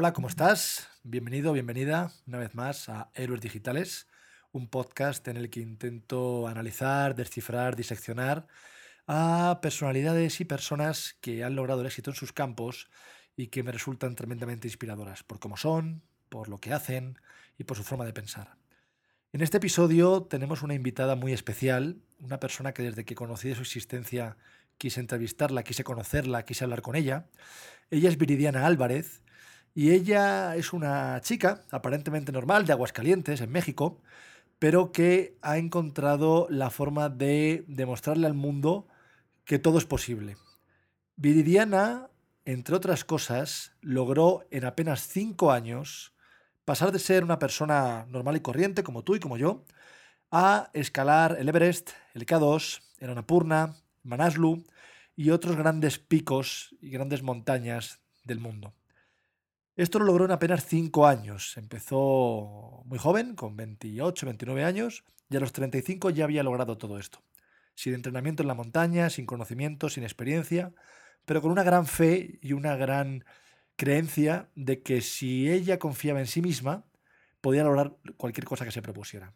Hola, ¿cómo estás? Bienvenido, bienvenida una vez más a Héroes Digitales, un podcast en el que intento analizar, descifrar, diseccionar a personalidades y personas que han logrado el éxito en sus campos y que me resultan tremendamente inspiradoras por cómo son, por lo que hacen y por su forma de pensar. En este episodio tenemos una invitada muy especial, una persona que desde que conocí de su existencia quise entrevistarla, quise conocerla, quise hablar con ella. Ella es Viridiana Álvarez y ella es una chica aparentemente normal de Aguascalientes, en México, pero que ha encontrado la forma de demostrarle al mundo que todo es posible. Viridiana, entre otras cosas, logró en apenas cinco años pasar de ser una persona normal y corriente, como tú y como yo, a escalar el Everest, el K2, el Annapurna, Manaslu y otros grandes picos y grandes montañas del mundo. Esto lo logró en apenas 5 años. Empezó muy joven, con 28, 29 años, y a los 35 ya había logrado todo esto. Sin entrenamiento en la montaña, sin conocimiento, sin experiencia, pero con una gran fe y una gran creencia de que si ella confiaba en sí misma, podía lograr cualquier cosa que se propusiera.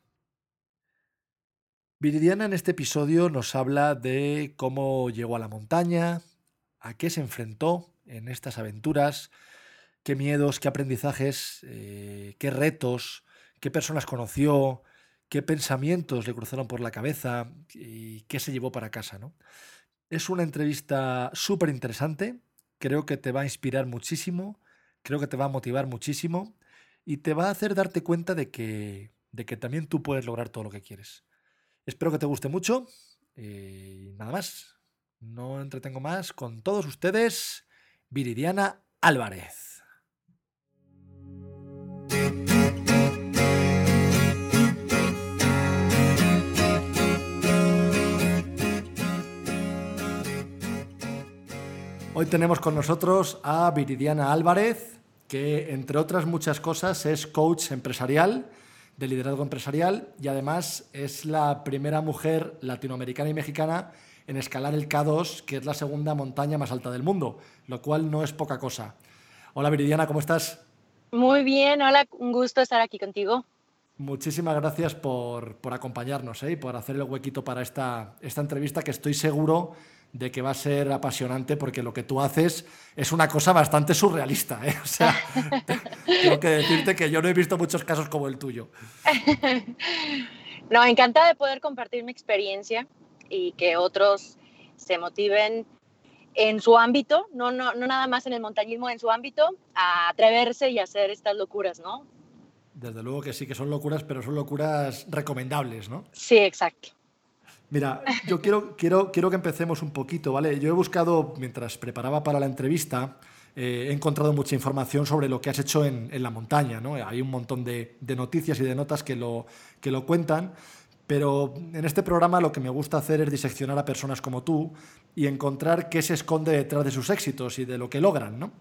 Viridiana en este episodio nos habla de cómo llegó a la montaña, a qué se enfrentó en estas aventuras, qué miedos, qué aprendizajes, eh, qué retos, qué personas conoció, qué pensamientos le cruzaron por la cabeza y qué se llevó para casa. ¿no? Es una entrevista súper interesante, creo que te va a inspirar muchísimo, creo que te va a motivar muchísimo y te va a hacer darte cuenta de que, de que también tú puedes lograr todo lo que quieres. Espero que te guste mucho eh, y nada más, no entretengo más con todos ustedes, Viridiana Álvarez. Hoy tenemos con nosotros a Viridiana Álvarez, que entre otras muchas cosas es coach empresarial, de liderazgo empresarial y además es la primera mujer latinoamericana y mexicana en escalar el K2, que es la segunda montaña más alta del mundo, lo cual no es poca cosa. Hola Viridiana, ¿cómo estás? Muy bien, hola, un gusto estar aquí contigo. Muchísimas gracias por, acompañarnos ¿eh? y por hacer el huequito para esta, esta entrevista que estoy seguro de que va a ser apasionante porque lo que tú haces es una cosa bastante surrealista. ¿eh? O sea, tengo que decirte que yo no he visto muchos casos como el tuyo. No, encantada de poder compartir mi experiencia y que otros se motiven en su ámbito, no, no, no nada más en el montañismo, en su ámbito, a atreverse y hacer estas locuras, ¿no? Desde luego que sí, que son locuras, pero son locuras recomendables, ¿no? Sí, exacto. Mira, yo quiero, quiero, quiero que empecemos un poquito, ¿vale? Yo he buscado, mientras preparaba para la entrevista, eh, he encontrado mucha información sobre lo que has hecho en, la montaña, ¿no? Hay un montón de, noticias y de notas que lo, que lo cuentan, pero en este programa lo que me gusta hacer es diseccionar a personas como tú y encontrar qué se esconde detrás de sus éxitos y de lo que logran, ¿no?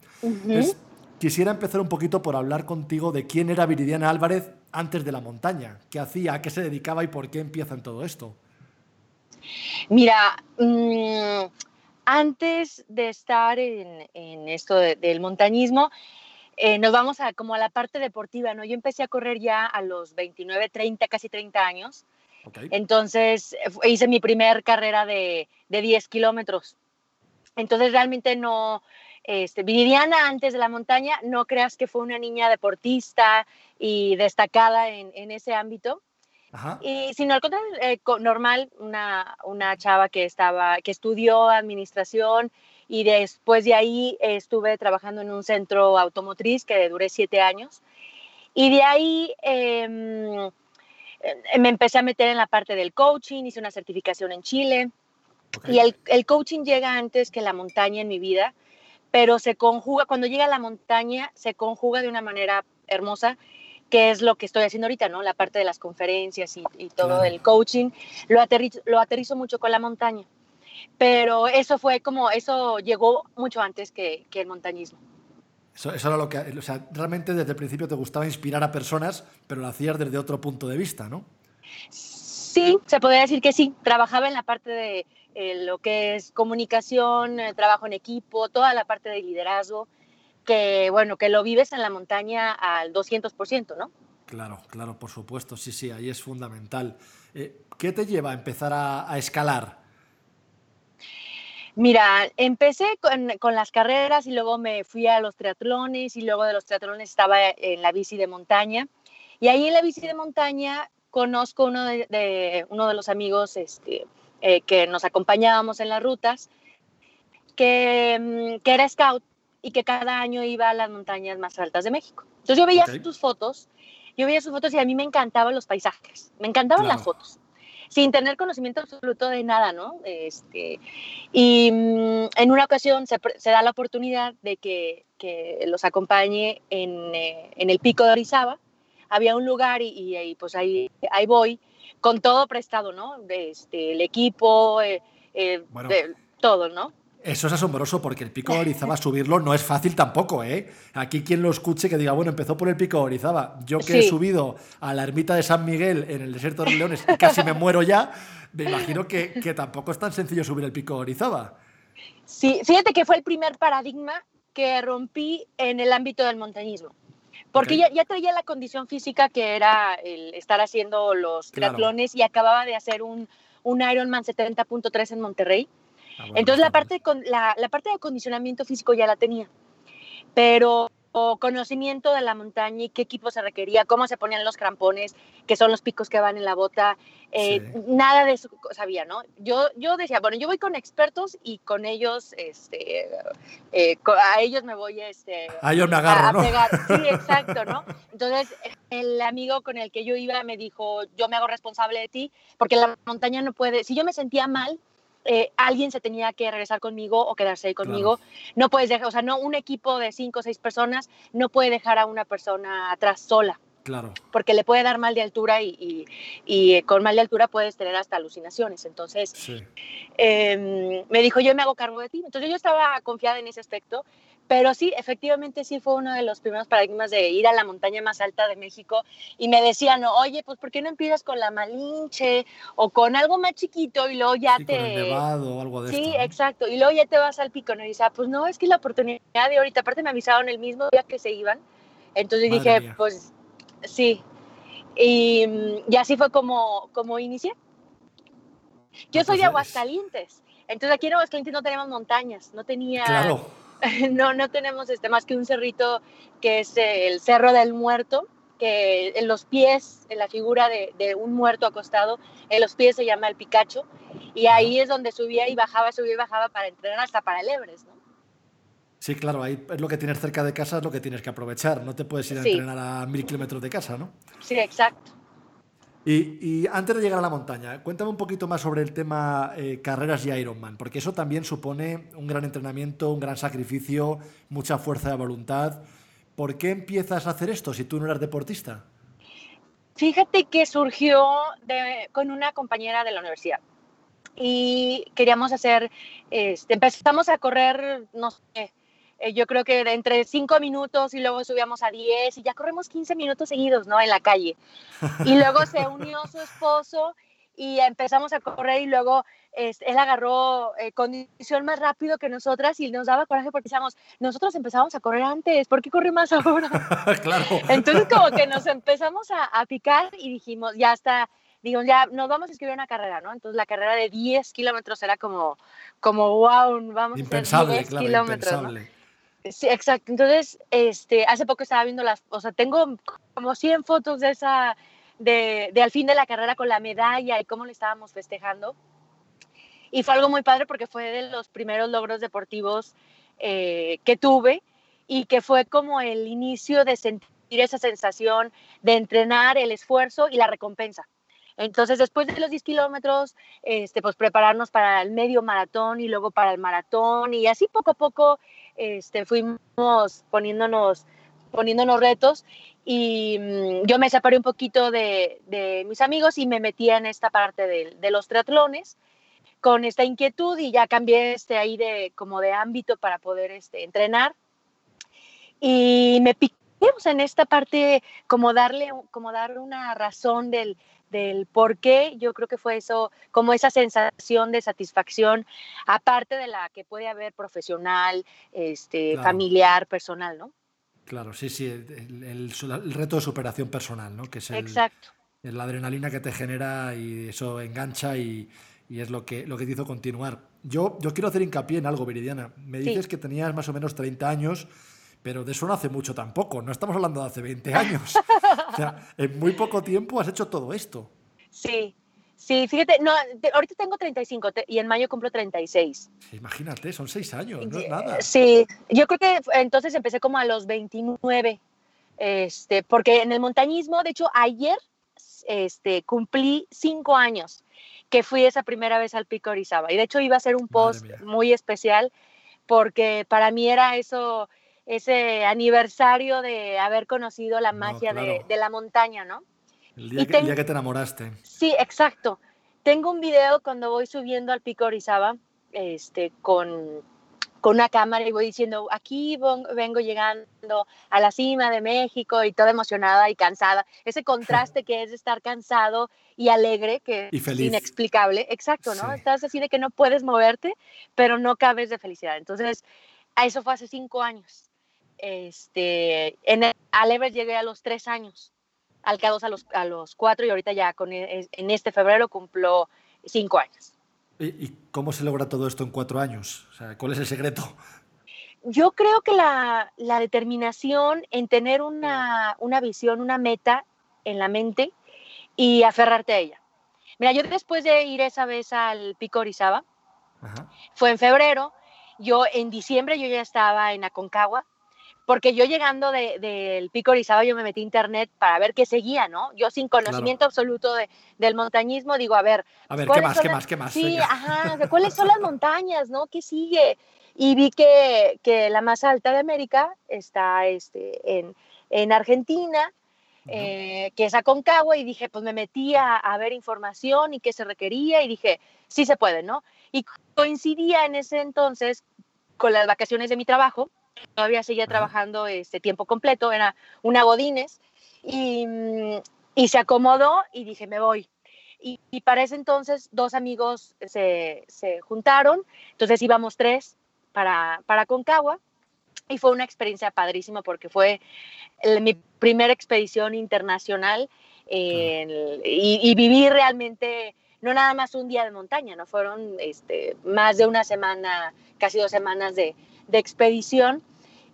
quisiera empezar un poquito por hablar contigo de quién era Viridiana Álvarez antes de la montaña, qué hacía, a qué se dedicaba y por qué empieza en todo esto. Mira, mm, antes de estar en, esto del montañismo, eh, nos vamos a como a la parte deportiva, ¿no? Yo empecé a correr ya a los 29, 30, casi 30 años. Entonces hice mi primer carrera de, 10 kilómetros. Entonces realmente no, este, Viridiana antes de la montaña, no creas que fue una niña deportista y destacada en, en ese ámbito. Y sino al contrario, eh, normal, una, una chava que, estaba, que estudió administración y después de ahí estuve trabajando en un centro automotriz que duré siete años. Y de ahí em, eh, me empecé a meter en la parte del coaching, hice una certificación en Chile. Y el, el, coaching llega antes que la montaña en mi vida, pero se conjuga, cuando llega a la montaña, se conjuga de una manera hermosa, que es lo que estoy haciendo ahorita, ¿no? La parte de las conferencias y, y todo Claro. el coaching, lo aterrizo, lo aterrizo mucho con la montaña. Pero eso fue como, eso llegó mucho antes que, que el montañismo. Eso, eso era lo que. O sea, realmente desde el principio te gustaba inspirar a personas, pero lo hacías desde otro punto de vista, ¿no? Sí, se podría decir que sí. Trabajaba en la parte de eh, lo que es comunicación, eh, trabajo en equipo, toda la parte de liderazgo, que bueno, que lo vives en la montaña al 200%, ¿no? Claro, claro, por supuesto. Sí, sí, ahí es fundamental. Eh, ¿Qué te lleva a empezar a, a escalar? Mira, empecé con, con las carreras y luego me fui a los triatlones y luego de los triatlones estaba en la bici de montaña. Y ahí en la bici de montaña conozco uno de, de- uno de los amigos este, eh, que nos acompañábamos en las rutas, que, mm, que era scout y que cada año iba a las montañas más altas de México. Entonces yo veía Ok. sus fotos, yo veía sus fotos y a mí me encantaban los paisajes, me encantaban las Claro. fotos, sin tener conocimiento absoluto de nada, ¿no? Este, y mm, en una ocasión se, se da la oportunidad de que, que los acompañe en, eh, en el pico de Orizaba. Había un lugar y, y ahí, pues ahí, ahí voy con todo prestado, ¿no? Este, el equipo, eh, eh, Bueno. de- todo, ¿no? Eso es asombroso porque el pico de Orizaba subirlo no es fácil tampoco, ¿eh? Aquí quien lo escuche que diga, bueno, empezó por el pico de Orizaba. Yo que he subido a la ermita de San Miguel en el desierto de los Leones y casi me muero ya, me imagino que, que tampoco es tan sencillo subir el pico de Orizaba. Sí, fíjate que fue el primer paradigma que rompí en el ámbito del montañismo. Porque ya, ya traía la condición física que era el estar haciendo los Claro. triatlones y acababa de hacer un, un Ironman 70.3 en Monterrey. Ah, bueno, Entonces la está parte, con, la, la parte de acondicionamiento físico ya la tenía, pero o conocimiento de la montaña y qué equipo se requería, cómo se ponían los crampones, que son los picos que van en la bota, eh, Sí. nada de eso sabía, ¿no? Yo, yo decía, bueno, yo voy con expertos y con ellos, este, eh, a ellos me voy, este, A ellos me a, agarro, a ¿no? pegar. Sí, exacto, ¿no? Entonces, el amigo con el que yo iba me dijo, yo me hago responsable de ti, porque la montaña no puede, si yo me sentía mal, eh, alguien se tenía que regresar conmigo o quedarse ahí conmigo. No puedes dejar, o sea, no un equipo de cinco o seis personas no puede dejar a una persona atrás sola, Claro, porque le puede dar mal de altura y, y- y, eh, con mal de altura puedes tener hasta alucinaciones. Entonces, sí. eh, me dijo, yo me hago cargo de ti. Entonces yo estaba confiada en ese aspecto, pero sí, efectivamente sí fue uno de los primeros paradigmas de ir a la montaña más alta de México y me decían, oye, pues ¿por qué no empiezas con la Malinche o con algo más chiquito y luego ya Sí, te... con el nevado o algo de Sí, esto. ¿no? exacto. Y luego ya te vas al pico, ¿no? Y dice, ah, pues no, es que la oportunidad de ahorita. Aparte me avisaron el mismo día que se iban. Entonces Madre dije, mía. pues sí. Y, mm, y así fue como, como inicié. Yo soy de Aguascalientes. Entonces aquí en Aguascalientes no tenemos montañas, no tenía, Claro, no, no tenemos este, más que un cerrito que es el Cerro del Muerto, que en los pies, en la figura de, de un muerto acostado, en los pies se llama el Picacho, y ahí es donde subía y bajaba, subía y bajaba para entrenar hasta para el Everest, ¿no? Sí, claro, ahí es lo que tienes cerca de casa, es lo que tienes que aprovechar. No te puedes ir a Sí. entrenar a mil kilómetros de casa, ¿no? Sí, exacto. Y, y antes de llegar a la montaña, cuéntame un poquito más sobre el tema eh, carreras y Ironman, porque eso también supone un gran entrenamiento, un gran sacrificio, mucha fuerza de voluntad. ¿Por qué empiezas a hacer esto si tú no eras deportista? Fíjate que surgió de- con una compañera de la universidad y queríamos hacer, este, empezamos a correr, no sé, eh, yo creo que entre 5 minutos y luego subíamos a 10 y ya corremos 15 minutos seguidos, ¿no? En la calle. Y luego se unió su esposo y empezamos a correr y luego este, él agarró eh, condición más rápido que nosotras y nos daba coraje porque decíamos, nosotros empezamos a correr antes, ¿por qué corre más ahora? claro. Entonces como que nos empezamos a, a picar y dijimos, ya está, digo, ya nos vamos a escribir una carrera, ¿no? Entonces la carrera de 10 kilómetros era como, como wow, vamos a Impensable, hacer 10 claro, kilómetros, ¿no? Sí, exacto. Entonces, este, hace poco estaba viendo las, o sea, tengo como 100 fotos de esa, de, de al fin de la carrera con la medalla y cómo le estábamos festejando. Y fue algo muy padre porque fue de los primeros logros deportivos eh, que tuve y que fue como el inicio de sentir esa sensación de entrenar el esfuerzo y la recompensa. Entonces, después de los 10 kilómetros, este, pues prepararnos para el medio maratón y luego para el maratón y así poco a poco este, fuimos poniéndonos, poniéndonos retos y mm, yo me separé un poquito de, de, mis amigos y me metí en esta parte de, de, los triatlones con esta inquietud y ya cambié este ahí de como de ámbito para poder este, entrenar. Y me piqué en esta parte como darle como dar una razón del, del por qué, yo creo que fue eso, como esa sensación de satisfacción, aparte de la que puede haber profesional, este, Claro. familiar, personal, ¿no? Claro, sí, sí, el, el- el reto de superación personal, ¿no? Que es el, Exacto. la adrenalina que te genera y eso engancha y, y es lo que, lo que te hizo continuar. Yo, yo quiero hacer hincapié en algo, Viridiana. Me Sí. dices que tenías más o menos 30 años, pero de eso no hace mucho tampoco. No estamos hablando de hace 20 años. O sea, en muy poco tiempo has hecho todo esto. Sí, sí, fíjate, no, ahorita tengo 35 te- y en mayo cumplo 36. Imagínate, son 6 años, no es nada. Sí, yo creo que entonces empecé como a los 29, este, porque en el montañismo, de hecho, ayer este, cumplí cinco años que fui esa primera vez al Pico Orizaba. Y de hecho iba a ser un post muy especial porque para mí era eso, ese aniversario de haber conocido la magia de, claro. de la montaña, ¿no? El día, y que, el ten- día que te enamoraste. Sí, exacto. Tengo un video cuando voy subiendo al Pico Orizaba, este, con, con una cámara y voy diciendo, aquí vengo llegando a la cima de México y toda emocionada y cansada. Ese contraste que es estar cansado y alegre, que Y es inexplicable. Exacto, ¿no? Sí. Estás así de que no puedes moverte, pero no cabes de felicidad. Entonces, eso fue hace cinco años. Este, en el, al llegué a los tres años, al K2 a los, a los cuatro y ahorita ya con, e- en este febrero cumplo cinco años. ¿Y, y cómo se logra todo esto en cuatro años? O sea, ¿cuál es el secreto? Yo creo que la, la determinación en tener una, una visión, una meta en la mente y aferrarte a ella. Mira, yo después de ir esa vez al Pico Orizaba, Ajá. fue en febrero, yo en diciembre yo ya estaba en Aconcagua, porque yo llegando de- del Pico Orizaba yo me metí a internet para ver qué seguía, ¿no? Yo sin conocimiento absoluto de- del montañismo digo, a ver, A ver, ¿qué ¿Cuáles más, qué las- más, qué más? Sí, Venga. ajá, de cuáles son las montañas, ¿no? ¿Qué sigue? Y vi que, que la más alta de América está este, en, en Argentina, eh, que es Aconcagua, y dije, pues me metí a, a ver información y qué se requería, y dije, sí se puede, ¿no? Y coincidía en ese entonces con las vacaciones de mi trabajo, todavía seguía trabajando este tiempo completo, era una Godines, y, mm, y se acomodó y dije, me voy. Y, y para ese entonces dos amigos se, se juntaron, entonces íbamos tres para, para Concagua y fue una experiencia padrísima porque fue el- mi primera expedición internacional y, y viví realmente no nada más un día de montaña, no fueron este, más de una semana, casi dos semanas de, de expedición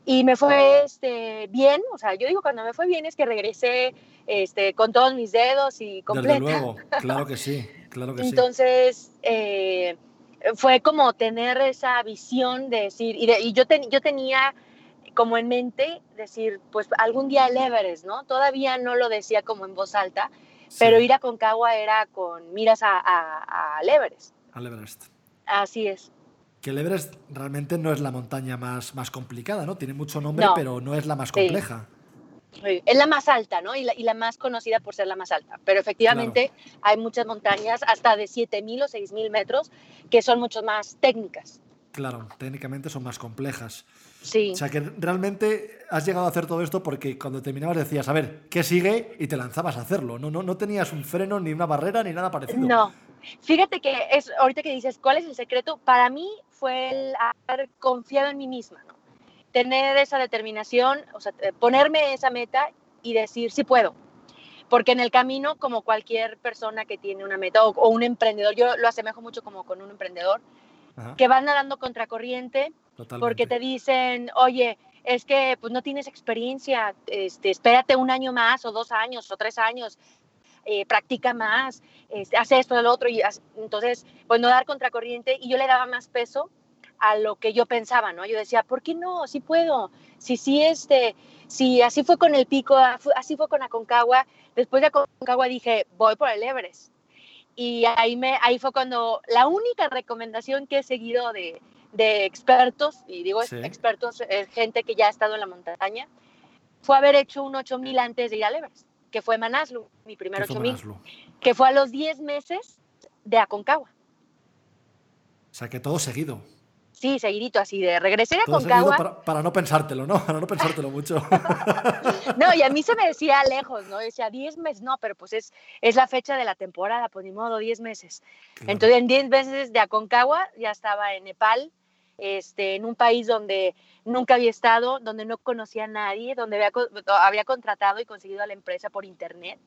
y me fue este, bien, o sea, yo digo cuando me fue bien es que regresé este, con todos mis dedos y completa. Desde luego, claro que sí, claro que sí. Entonces, eh, fue como tener esa visión de decir, y, de- y yo, ten- yo tenía como en mente decir, pues algún día el Everest, ¿no? Todavía no lo decía como en voz alta, Sí, pero ir a Concagua era con miras a- a- al Everest. al Everest. Así es. Que el Everest realmente no es la montaña más, más complicada, ¿no? Tiene mucho nombre, No. pero no es la más Sí. compleja. Es la más alta, ¿no? Y la, y la más conocida por ser la más alta. Pero efectivamente hay muchas montañas, hasta de 7.000 o 6.000 metros, que son mucho más técnicas. Claro, técnicamente son más complejas. Sí. O sea que realmente has llegado a hacer todo esto porque cuando terminabas decías, a ver, ¿qué sigue? Y te lanzabas a hacerlo. No, no, no tenías un freno, ni una barrera, ni nada parecido. No. Fíjate que es, ahorita que dices, ¿cuál es el secreto? Para mí fue el haber confiado en mí misma, ¿no? Tener esa determinación, o sea, eh, ponerme esa meta y decir, sí puedo. Porque en el camino, como cualquier persona que tiene una meta o, o un emprendedor, yo lo asemejo mucho como con un emprendedor, Ajá, que van nadando contracorriente totalmente. porque te dicen, oye, es que pues no tienes experiencia, este, espérate un año más o dos años o tres años, eh, practica más, este, haz esto, lo otro, y entonces, pues no dar contracorriente y yo le daba más peso a lo que yo pensaba, ¿no? Yo decía, ¿por qué no? Sí puedo. Si sí, este, si así fue con el pico, ah, así fue con Aconcagua, después de Aconcagua dije, voy por el Everest. Y ahí, me, ahí fue cuando la única recomendación que he seguido de, de expertos, y digo Sí. expertos, es gente que ya ha estado en la montaña, fue haber hecho un 8000 antes de ir al Everest, que fue Manaslu, mi primer ¿Qué fue 8000, Manaslu? que fue a los 10 meses de Aconcagua. O sea, que todo seguido. Sí, seguidito, así de regresé a Todo Aconcagua. para, para no pensártelo, ¿no? Para no pensártelo mucho. No, y a mí se me decía lejos, ¿no? Decía 10 meses, no, pero pues es, es la fecha de la temporada, pues ni modo, 10 meses. Claro. Entonces, en 10 meses de Aconcagua ya estaba en Nepal, este, en un país donde nunca había estado, donde no conocía a nadie, donde había, había contratado y conseguido a la empresa por internet.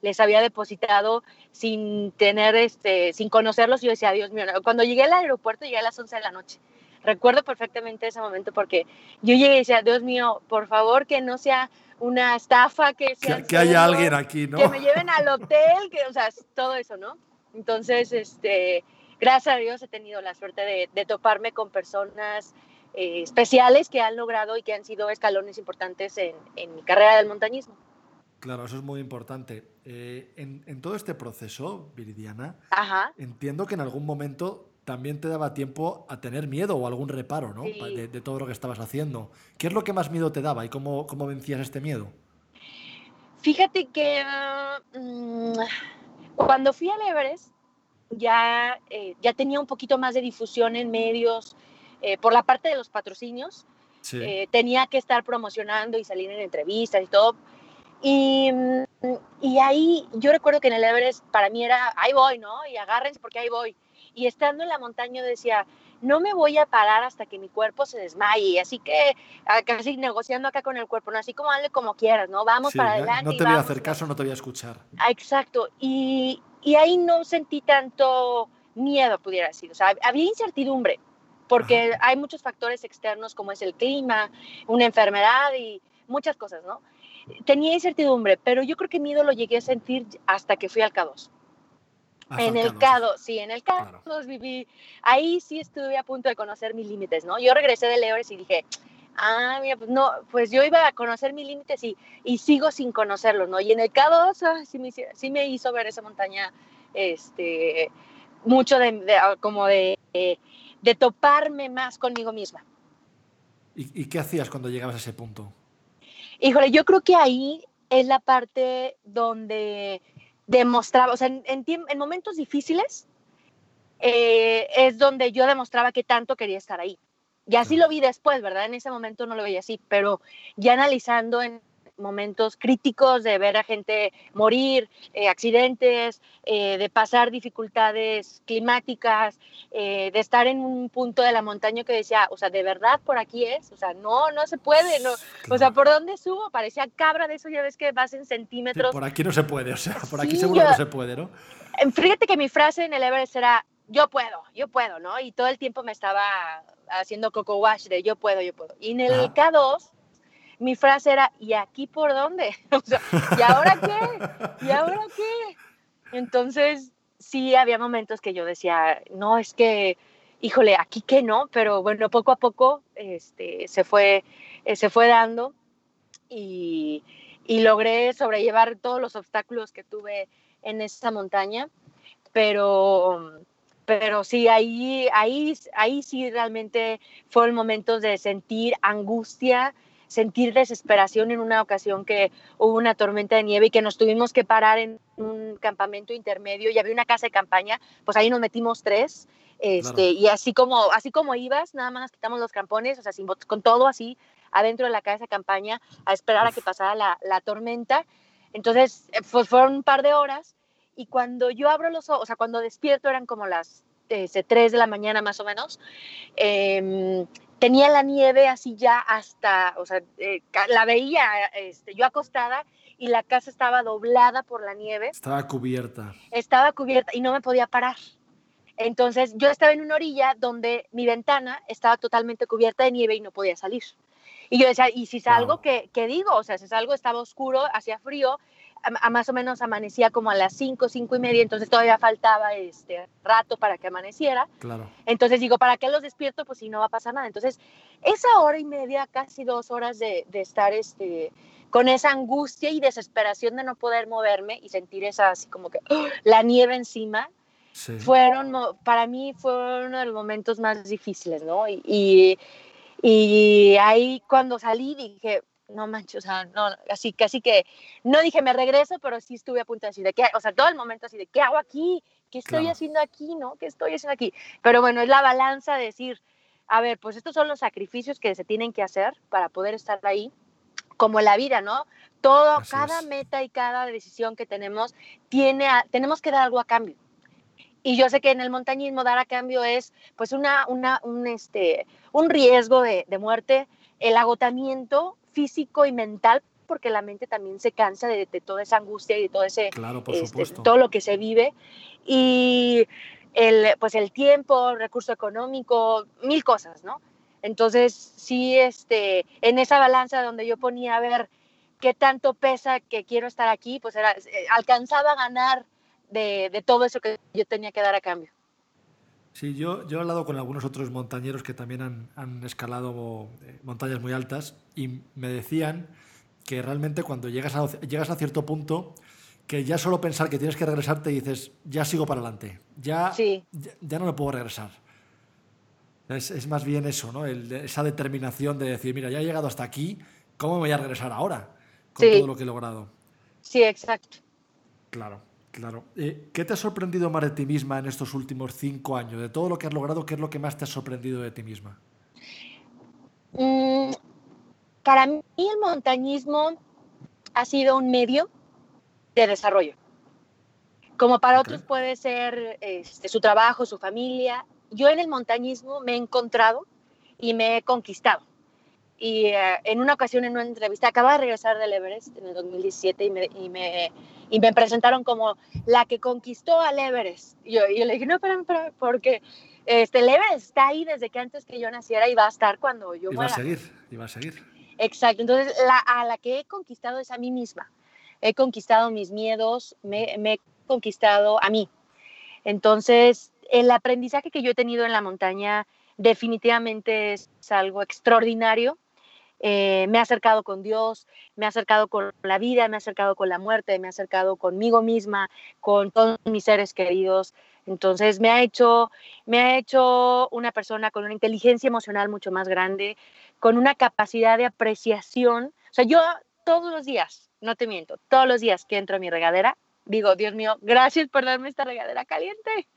Les había depositado sin tener, este, sin conocerlos. Y yo decía, Dios mío, no". cuando llegué al aeropuerto llegué a las 11 de la noche. Recuerdo perfectamente ese momento porque yo llegué y decía, Dios mío, por favor que no sea una estafa, que sea que, que haya alguien aquí, ¿no? que me lleven al hotel, que, o sea, todo eso, ¿no? Entonces, este, gracias a Dios he tenido la suerte de, de toparme con personas eh, especiales que han logrado y que han sido escalones importantes en, en mi carrera del montañismo. Claro, eso es muy importante. Eh, en, en todo este proceso, Viridiana, Ajá. entiendo que en algún momento también te daba tiempo a tener miedo o algún reparo, ¿no? Sí. Pa- De, de todo lo que estabas haciendo. ¿Qué es lo que más miedo te daba y cómo, cómo vencías este miedo? Fíjate que mm, cuando fui al Everest ya, eh, ya tenía un poquito más de difusión en medios eh, por la parte de los patrocinios. Sí. eh, tenía que estar promocionando y salir en entrevistas y todo. Y, mm, y ahí yo recuerdo que en el Everest para mí era, ahí voy, ¿no? Y agárrense porque ahí voy. Y estando en la montaña decía, no me voy a parar hasta que mi cuerpo se desmaye. Así que casi negociando acá con el cuerpo, ¿no? Así como hazle como quieras, ¿no? Vamos Sí, para adelante. no te voy a hacer caso, no te voy a escuchar. Ah, Exacto. Y, y ahí no sentí tanto miedo, pudiera decir. O sea, había incertidumbre, porque hay muchos factores externos como es el clima, una enfermedad y muchas cosas, ¿no? Tenía incertidumbre, pero yo creo que miedo lo llegué a sentir hasta que fui al K2. Hasta En el K2. K2, sí, en el K2 Claro. viví, ahí sí estuve a punto de conocer mis límites, ¿no? Yo regresé del Everest y dije, ah, mira, pues no, pues yo iba a conocer mis límites y, y sigo sin conocerlos, ¿no? Y en el K2 ah, sí, me, sí me hizo ver esa montaña, este, mucho de, de- ah, como de, eh, de toparme más conmigo misma. ¿Y, y qué hacías cuando llegabas a ese punto? Híjole, yo creo que ahí es la parte donde demostraba, o sea, en, en en momentos difíciles eh, es donde yo demostraba que tanto quería estar ahí. Y así lo vi después, ¿verdad? En ese momento no lo veía así, pero ya analizando en momentos críticos de ver a gente morir, eh, accidentes, eh, de pasar dificultades climáticas, eh, de estar en un punto de la montaña que decía, o sea, ¿de verdad por aquí es? O sea, no, no se puede, no, o sea. ¿por dónde subo? Parecía cabra de eso, ya ves que vas en centímetros. por aquí no se puede, o sea, por aquí Sí, seguro yo- no se puede, ¿no? Fíjate que mi frase en el Everest era, yo puedo, yo puedo, ¿no? Y todo el tiempo me estaba haciendo coco wash de yo puedo, yo puedo. Y en el Ajá. K2, mi frase era, ¿y aquí por dónde? O sea, ¿y ahora qué? ¿Y ahora qué? Entonces, sí había momentos que yo decía, no, es que, híjole, aquí que no, pero bueno, poco a poco este, se, fue, eh, se fue dando y, y logré sobrellevar todos los obstáculos que tuve en esa montaña, pero, pero sí, ahí, ahí, ahí sí realmente fueron momentos de sentir angustia, sentir desesperación en una ocasión que hubo una tormenta de nieve y que nos tuvimos que parar en un campamento intermedio y había una casa de campaña, pues ahí nos metimos tres. Este, Claro. Y así como, así como ibas, nada más quitamos los crampones, o sea, sin con todo así adentro de la casa de campaña a esperar a que pasara la, la tormenta. Entonces, eh, pues fueron un par de horas y cuando yo abro los ojos, o sea, cuando despierto eran como las este, 3 de la mañana más o menos, em, tenía la nieve así ya hasta, o sea, eh, la veía este, yo acostada y la casa estaba doblada por la nieve, Estaba cubierta. estaba cubierta y no me podía parar. Entonces yo estaba en una orilla donde mi ventana estaba totalmente cubierta de nieve y no podía salir. Y yo decía, ¿y si salgo, Wow. ¿qué, qué digo? O sea, si salgo estaba oscuro, hacía frío, a, a más o menos amanecía como a las 5, 5 y media, entonces todavía faltaba este rato para que amaneciera. Claro. Entonces digo, ¿para qué los despierto? Pues si no va a pasar nada. Entonces, esa hora y media, casi dos horas de, de estar este, con esa angustia y desesperación de no poder moverme y sentir esa así como que ¡oh! la nieve encima, fueron, para mí fue uno de los momentos más difíciles, ¿no? Y, y, ahí cuando salí dije, no manches, o sea, no, así, casi que, no dije me regreso, pero sí estuve a punto de decir, de qué, o sea, todo el momento así de, ¿qué hago aquí? ¿Qué estoy haciendo aquí? ¿No? ¿Qué estoy haciendo aquí? Pero bueno, es la balanza de decir, a ver, pues estos son los sacrificios que se tienen que hacer para poder estar ahí, como la vida, ¿no? Todo, cada meta y cada decisión que tenemos, tiene tenemos que dar algo a cambio. Y yo sé que en el montañismo dar a cambio es pues una, una, un, este, un riesgo de, de muerte, el agotamiento físico y mental, porque la mente también se cansa de, toda esa angustia y de todo ese claro, por este, todo lo que se vive y el pues el tiempo, recurso económico, mil cosas, ¿no? Entonces, sí este en esa balanza donde yo ponía a ver qué tanto pesa que quiero estar aquí, pues era, eh, alcanzaba a ganar de, de, todo eso que yo tenía que dar a cambio. Sí, yo, yo he hablado con algunos otros montañeros que también han, han escalado eh, montañas muy altas y me decían que realmente cuando llegas a, llegas a cierto punto, que ya solo pensar que tienes que regresarte y dices, ya sigo para adelante, ya, ya, no me puedo regresar. Es, es más bien eso, ¿no? esa determinación de decir, mira, ya he llegado hasta aquí, ¿cómo me voy a regresar ahora? con todo lo que he logrado. Sí, exacto. Claro, claro. Eh, ¿Qué te ha sorprendido más de ti misma en estos últimos cinco años? De todo lo que has logrado, ¿qué es lo que más te ha sorprendido de ti misma? Mm, para mí el montañismo ha sido un medio de desarrollo. Como para otros puede ser este, su trabajo, su familia. Yo en el montañismo me he encontrado y me he conquistado y eh, en una ocasión en una entrevista, acaba de regresar del Everest en el 2017 y me, y me, y me presentaron como la que conquistó al Everest. Y yo, yo le dije, no, espérame, espérame, porque este, el Everest está ahí desde que antes que yo naciera y va a estar cuando yo muera. Y va a seguir, y va a seguir. Exacto, entonces la, a la que he conquistado es a mí misma. He conquistado mis miedos, me, me he conquistado a mí. Entonces, el aprendizaje que yo he tenido en la montaña definitivamente es algo extraordinario eh, me ha acercado con Dios, me ha acercado con la vida, me ha acercado con la muerte, me ha acercado conmigo misma, con todos mis seres queridos. Entonces me ha hecho, me ha hecho una persona con una inteligencia emocional mucho más grande, con una capacidad de apreciación. O sea, yo todos los días, no te miento, todos los días que entro a mi regadera, digo, Dios mío, gracias por darme esta regadera caliente.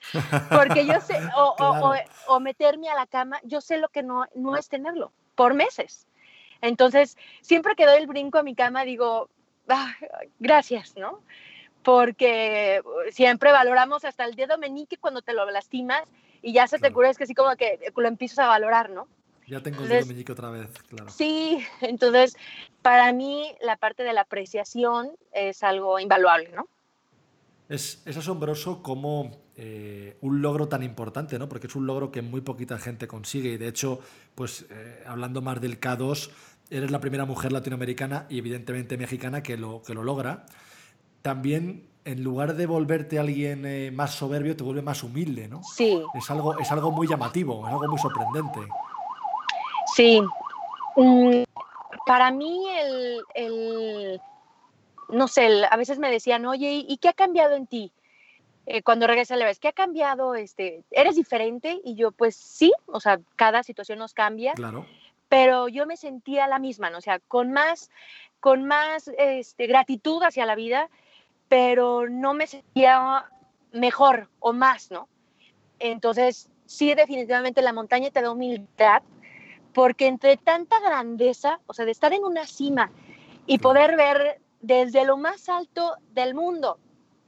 Porque yo sé, o, o, o, meterme a la cama, yo sé lo que no, no es tenerlo, por meses. Entonces, siempre que doy el brinco a mi cama, digo, ah, gracias, ¿no? Porque siempre valoramos hasta el dedo meñique cuando te lo lastimas y ya se te cura, es que así como que lo empiezas a valorar, ¿no? Ya tengo el dedo meñique otra vez, claro. Sí, entonces, para mí la parte de la apreciación es algo invaluable, ¿no? Es, es asombroso cómo eh, un logro tan importante, ¿no? Porque es un logro que muy poquita gente consigue y de hecho, pues eh, hablando más del K2, eres la primera mujer latinoamericana y evidentemente mexicana que lo, que lo logra. También, en lugar de volverte alguien eh, más soberbio, te vuelve más humilde, ¿no? Sí. Es algo, es algo muy llamativo, es algo muy sorprendente. Sí. Mm, para mí, el, no sé, a veces me decían, oye, ¿y qué ha cambiado en ti? Eh, cuando regresé a la vez, ¿qué ha cambiado? Este, ¿Eres diferente? Y yo, pues sí, o sea, cada situación nos cambia. Claro pero yo me sentía la misma, ¿no? o sea, con más, con más este, gratitud hacia la vida, pero no me sentía mejor o más, ¿no? Entonces, sí, definitivamente la montaña te da humildad, porque entre tanta grandeza, o sea, de estar en una cima y poder ver desde lo más alto del mundo,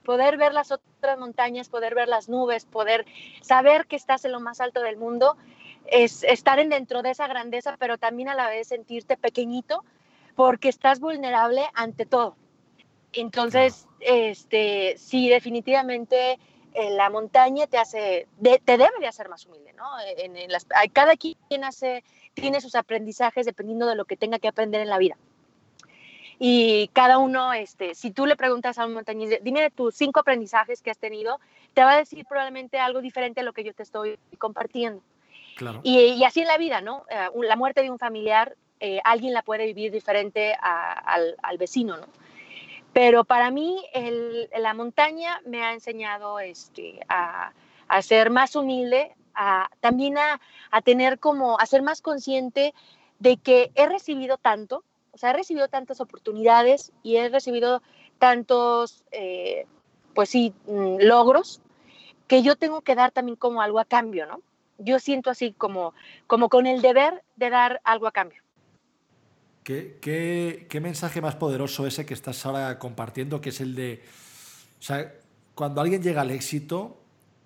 poder ver las otras montañas, poder ver las nubes, poder saber que estás en lo más alto del mundo, es estar en dentro de esa grandeza, pero también a la vez sentirte pequeño porque estás vulnerable ante todo. Entonces, este, sí, definitivamente eh, la montaña te hace, te debe de hacer más humilde, ¿no? En, las, cada quien hace, tiene sus aprendizajes dependiendo de lo que tenga que aprender en la vida. Y cada uno, este, si tú le preguntas a un montañista, dime tus cinco aprendizajes que has tenido, te va a decir probablemente algo diferente a lo que yo te estoy compartiendo. Y, así en la vida, ¿no? Eh, la muerte de un familiar, eh, alguien la puede vivir diferente al, vecino, ¿no? Pero para mí la montaña me ha enseñado este, a, a ser más humilde, a, también a, a tener como, a ser más consciente de que he recibido tanto, o sea, he recibido tantas oportunidades y he recibido tantos, eh, pues sí, mm, logros, que yo tengo que dar también como algo a cambio, ¿no? Yo siento así como, como con el deber de dar algo a cambio. ¿Qué, qué, qué mensaje más poderoso ese que estás ahora compartiendo, que es el de, o sea, cuando alguien llega al éxito,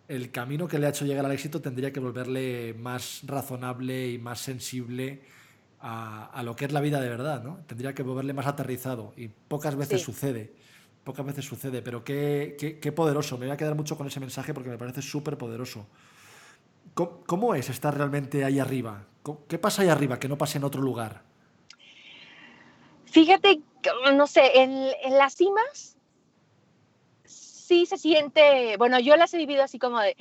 el camino que le ha hecho llegar al éxito tendría que volverle más razonable y más sensible a, a, lo que es la vida de verdad, ¿no? Tendría que volverle más aterrizado y pocas veces sí. sucede, pocas veces sucede, pero qué, qué, qué, poderoso, me voy a quedar mucho con ese mensaje porque me parece súper poderoso. ¿Cómo, ¿Cómo, es estar realmente ahí arriba? ¿Qué pasa ahí arriba que no pase en otro lugar? Fíjate, no sé, en, las cimas sí se siente, bueno, yo las he vivido así como de,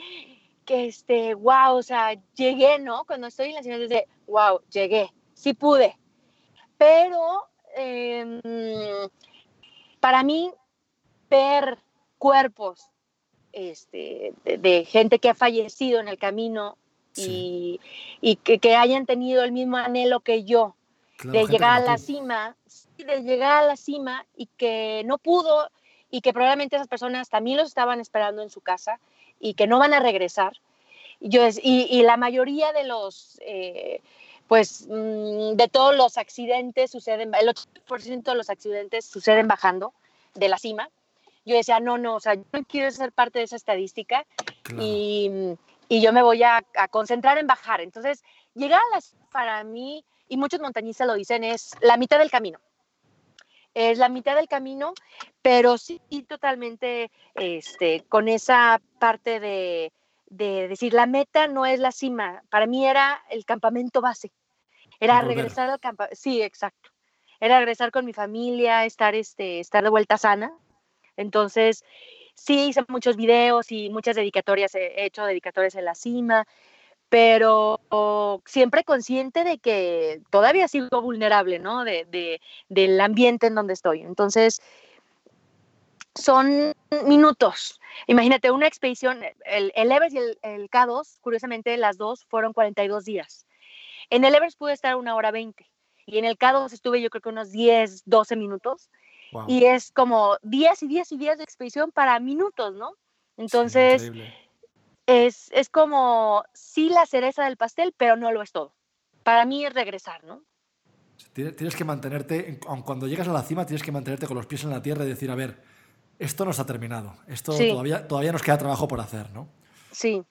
que este, wow, o sea, llegué, ¿no? Cuando estoy en la cima, de, wow, llegué, sí pude. Pero eh, para mí, ver cuerpos este, de, de, gente que ha fallecido en el camino sí. y, y que, que, hayan tenido el mismo anhelo que yo claro, de llegar a la cima, de llegar a la cima y que no pudo y que probablemente esas personas también los estaban esperando en su casa y que no van a regresar. Yo, y, y la mayoría de los, eh, pues, mmm, de todos los accidentes suceden, el 80% de los accidentes suceden bajando de la cima. Yo decía, no, no, o sea, yo no quiero ser parte de esa estadística claro. y, y, yo me voy a, a, concentrar en bajar. Entonces, llegar a las, para mí, y muchos montañistas lo dicen, es la mitad del camino es la mitad del camino, pero sí totalmente este, con esa parte de, de, decir, la meta no es la cima, para mí era el campamento base, era regresar al campamento, sí, exacto, era regresar con mi familia, estar, este, estar de vuelta sana, entonces sí hice muchos videos y muchas dedicatorias, he hecho dedicatorias en la cima, pero siempre consciente de que todavía sigo vulnerable, ¿no? De, de, del ambiente en donde estoy. Entonces, son minutos. Imagínate una expedición, el, el Everest y el, el, K2, curiosamente las dos fueron 42 días. En el Everest pude estar una hora 20 y en el K2 estuve yo creo que unos 10, 12 minutos. Wow. Y es como días y días y días de expedición para minutos, ¿no? Entonces... Sí, es, es como sí la cereza del pastel, pero no lo es todo. Para mí es regresar, ¿no? Tienes que mantenerte, aun cuando llegas a la cima, tienes que mantenerte con los pies en la tierra y decir, a ver, esto no está terminado, esto sí. todavía, todavía nos queda trabajo por hacer, ¿no? Sí.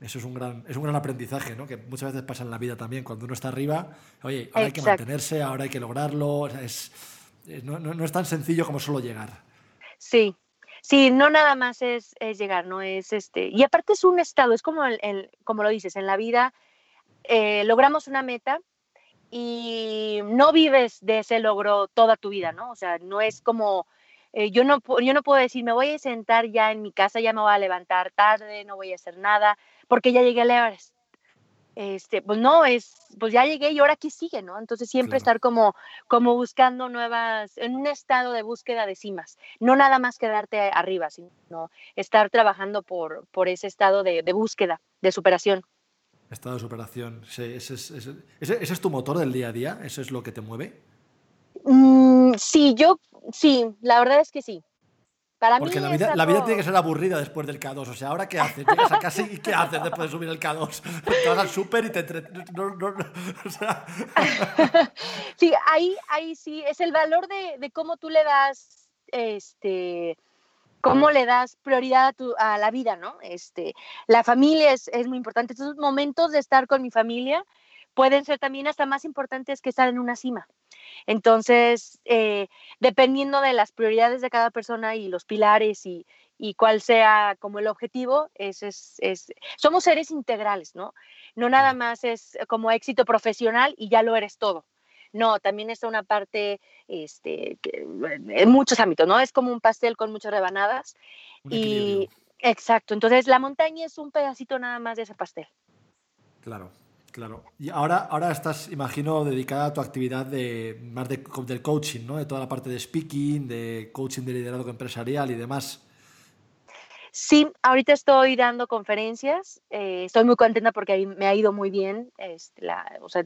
Eso es un gran, es un gran aprendizaje, ¿no? Que muchas veces pasa en la vida también. Cuando uno está arriba, oye, ahora Exacto. hay que mantenerse, ahora hay que lograrlo. Es no, no, no, es tan sencillo como solo llegar. Sí, Sí, no nada más es, es, llegar, no es este. Y aparte es un estado, es como, el, como lo dices, en la vida eh, logramos una meta y no vives de ese logro toda tu vida, ¿no? O sea, no es como, eh, yo, no, yo no puedo decir, me voy a sentar ya en mi casa, ya me voy a levantar tarde, no voy a hacer nada, porque ya llegué al Everest este, pues no, es, pues ya llegué y ahora qué sigue, ¿no? Entonces siempre claro. estar como, como buscando nuevas, en un estado de búsqueda de cimas, no nada más quedarte arriba, sino estar trabajando por, por ese estado de, de búsqueda, de superación. Estado de superación, sí, ese es, ese, ese, ese es tu motor del día a día, ¿eso es lo que te mueve? Mm, sí, yo, sí, la verdad es que sí. Para Porque mí la vida, algo... la vida tiene que ser aburrida después del K2. O sea, ¿ahora qué haces? Llegas a casa y ¿qué haces después de subir el K2? Te vas al súper y te... Entre... No, no, no, o sea... sí, ahí, ahí sí, es el valor de, de cómo tú le das, este, cómo le das prioridad a, tu, a la vida, ¿no? Este, la familia es, es muy importante. Estos momentos de estar con mi familia pueden ser también hasta más importantes que estar en una cima. Entonces, eh, dependiendo de las prioridades de cada persona y los pilares y, y cuál sea como el objetivo, es, es, es, somos seres integrales, ¿no? No nada más es como éxito profesional y ya lo eres todo. No, también está una parte este, que, en muchos ámbitos, ¿no? Es como un pastel con muchas rebanadas. y exacto, entonces la montaña es un pedacito nada más de ese pastel. Claro, Claro. Y ahora, ahora estás, imagino, dedicada a tu actividad de más de, del coaching, ¿no? De toda la parte de speaking, de coaching de liderazgo empresarial y demás. Sí, ahorita estoy dando conferencias, eh, estoy muy contenta porque me ha ido muy bien, este, la, o sea,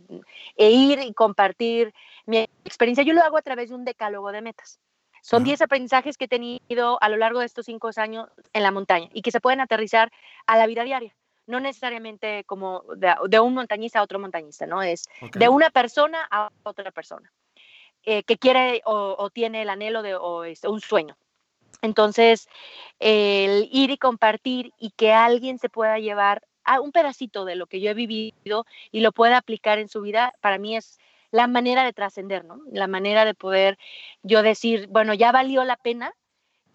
e ir y compartir mi experiencia. Yo lo hago a través de un decálogo de metas. Son 10 aprendizajes que he tenido a lo largo de estos 5 años en la montaña y que se pueden aterrizar a la vida diaria. No necesariamente como de, un montañista a otro montañista, ¿no? Es de una persona a otra persona eh, que quiere o, tiene el anhelo de o es, un sueño. Entonces, el ir y compartir y que alguien se pueda llevar a un pedacito de lo que yo he vivido y lo pueda aplicar en su vida, para mí es la manera de trascender, ¿no? La manera de poder yo decir, bueno, ya valió la pena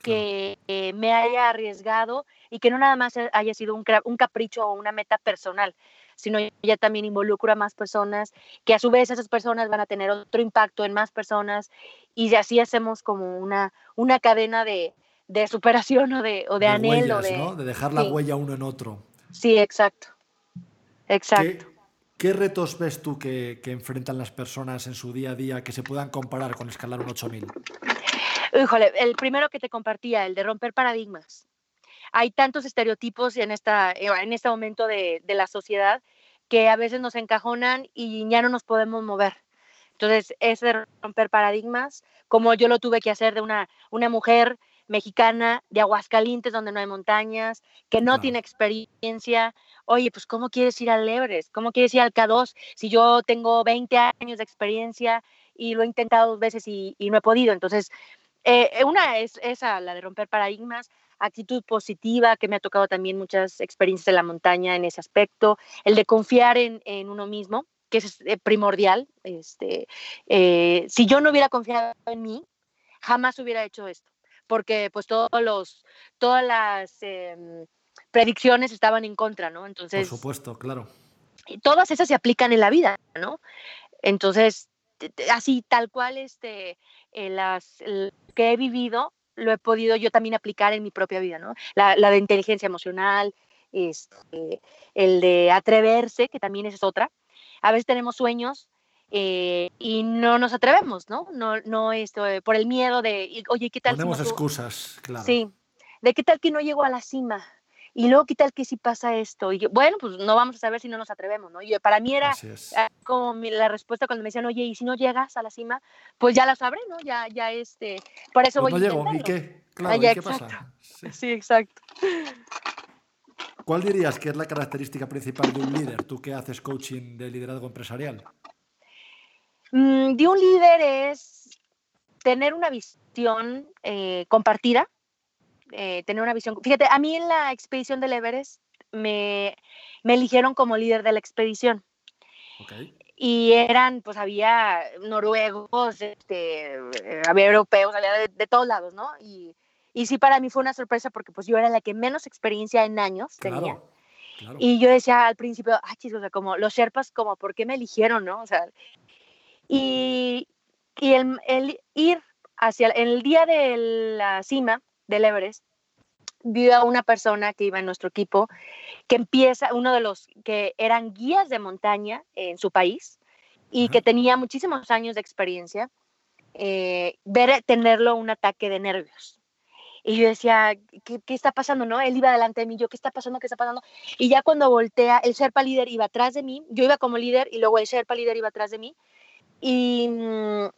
que me haya arriesgado y que no nada más haya sido un, un capricho o una meta personal, sino ya también involucro a más personas, que a su vez esas personas van a tener otro impacto en más personas y así hacemos como una, una cadena de, de superación o de, o de, anhelo. de, ¿no? de dejar la huella uno en otro. Sí, exacto. Exacto. ¿Qué, retos ves tú que, enfrentan las personas en su día a día que se puedan comparar con escalar un 8000? Híjole, el primero que te compartía, el de romper paradigmas hay tantos estereotipos en, esta, eh, en este momento de, la sociedad que a veces nos encajonan y ya no nos podemos mover. Entonces, es romper paradigmas, como yo lo tuve que hacer de una, una mujer mexicana de Aguascalientes, donde no hay montañas, que no tiene experiencia. Oye, pues, ¿cómo quieres ir al Everest? ¿Cómo quieres ir al K2 si yo tengo 20 años de experiencia y lo he intentado dos veces y, no he podido? Entonces, eh, una es esa, la de romper paradigmas actitud positiva, que me ha tocado también muchas experiencias en la montaña en ese aspecto, el de confiar en, en uno mismo, que es eh, primordial. Este, eh, si yo no hubiera confiado en mí, jamás hubiera hecho esto, porque pues todos los, todas las em, predicciones estaban en contra, ¿no? Entonces... Por supuesto, claro. Todas esas se aplican en la vida, ¿no? Entonces, así tal cual este, eh, las, que he vivido, lo he podido yo también aplicar en mi propia vida, ¿no? La, de inteligencia emocional, este, el de atreverse, que también es otra. A veces tenemos sueños eh, y no nos atrevemos, ¿no? No, no esto, por el miedo de, oye, ¿qué tal? Tenemos excusas, claro. Sí, de qué tal que no llego a la cima, y luego, ¿qué tal que si pasa esto? Y bueno, pues no vamos a saber si no nos atrevemos, ¿no? Y para mí era ah, como la respuesta cuando me decían, oye, ¿y si no llegas a la cima? Pues ya la sabré, ¿no? Ya, ya, este, por eso pues voy no llego, ¿y qué? Claro, ¿y qué pasa? Sí. exacto. ¿Cuál dirías que es la característica principal de un líder, tú que haces coaching de liderazgo empresarial? Mm, de un líder es tener una visión eh, compartida, eh, tener una visión. Fíjate, a mí en la expedición del Everest me, me eligieron como líder de la expedición. Y eran, pues había noruegos, este, había europeos, había de, todos lados, ¿no? Y, y, sí, para mí fue una sorpresa porque pues yo era la que menos experiencia en años tenía. Y yo decía al principio, ah, chicos, o sea, como los Sherpas, como, ¿por qué me eligieron, no? O sea, y, y el, el ir hacia el día de la cima, del Everest, vi a una persona que iba en nuestro equipo, que empieza, uno de los que eran guías de montaña en su país y que tenía muchísimos años de experiencia, eh, ver tenerlo un ataque de nervios. Y yo decía, ¿qué, ¿qué, está pasando? ¿No? Él iba delante de mí, yo, ¿qué está pasando? ¿Qué está pasando? Y ya cuando voltea, el Sherpa líder iba atrás de mí, yo iba como líder y luego el Sherpa líder iba atrás de mí. Y, mm,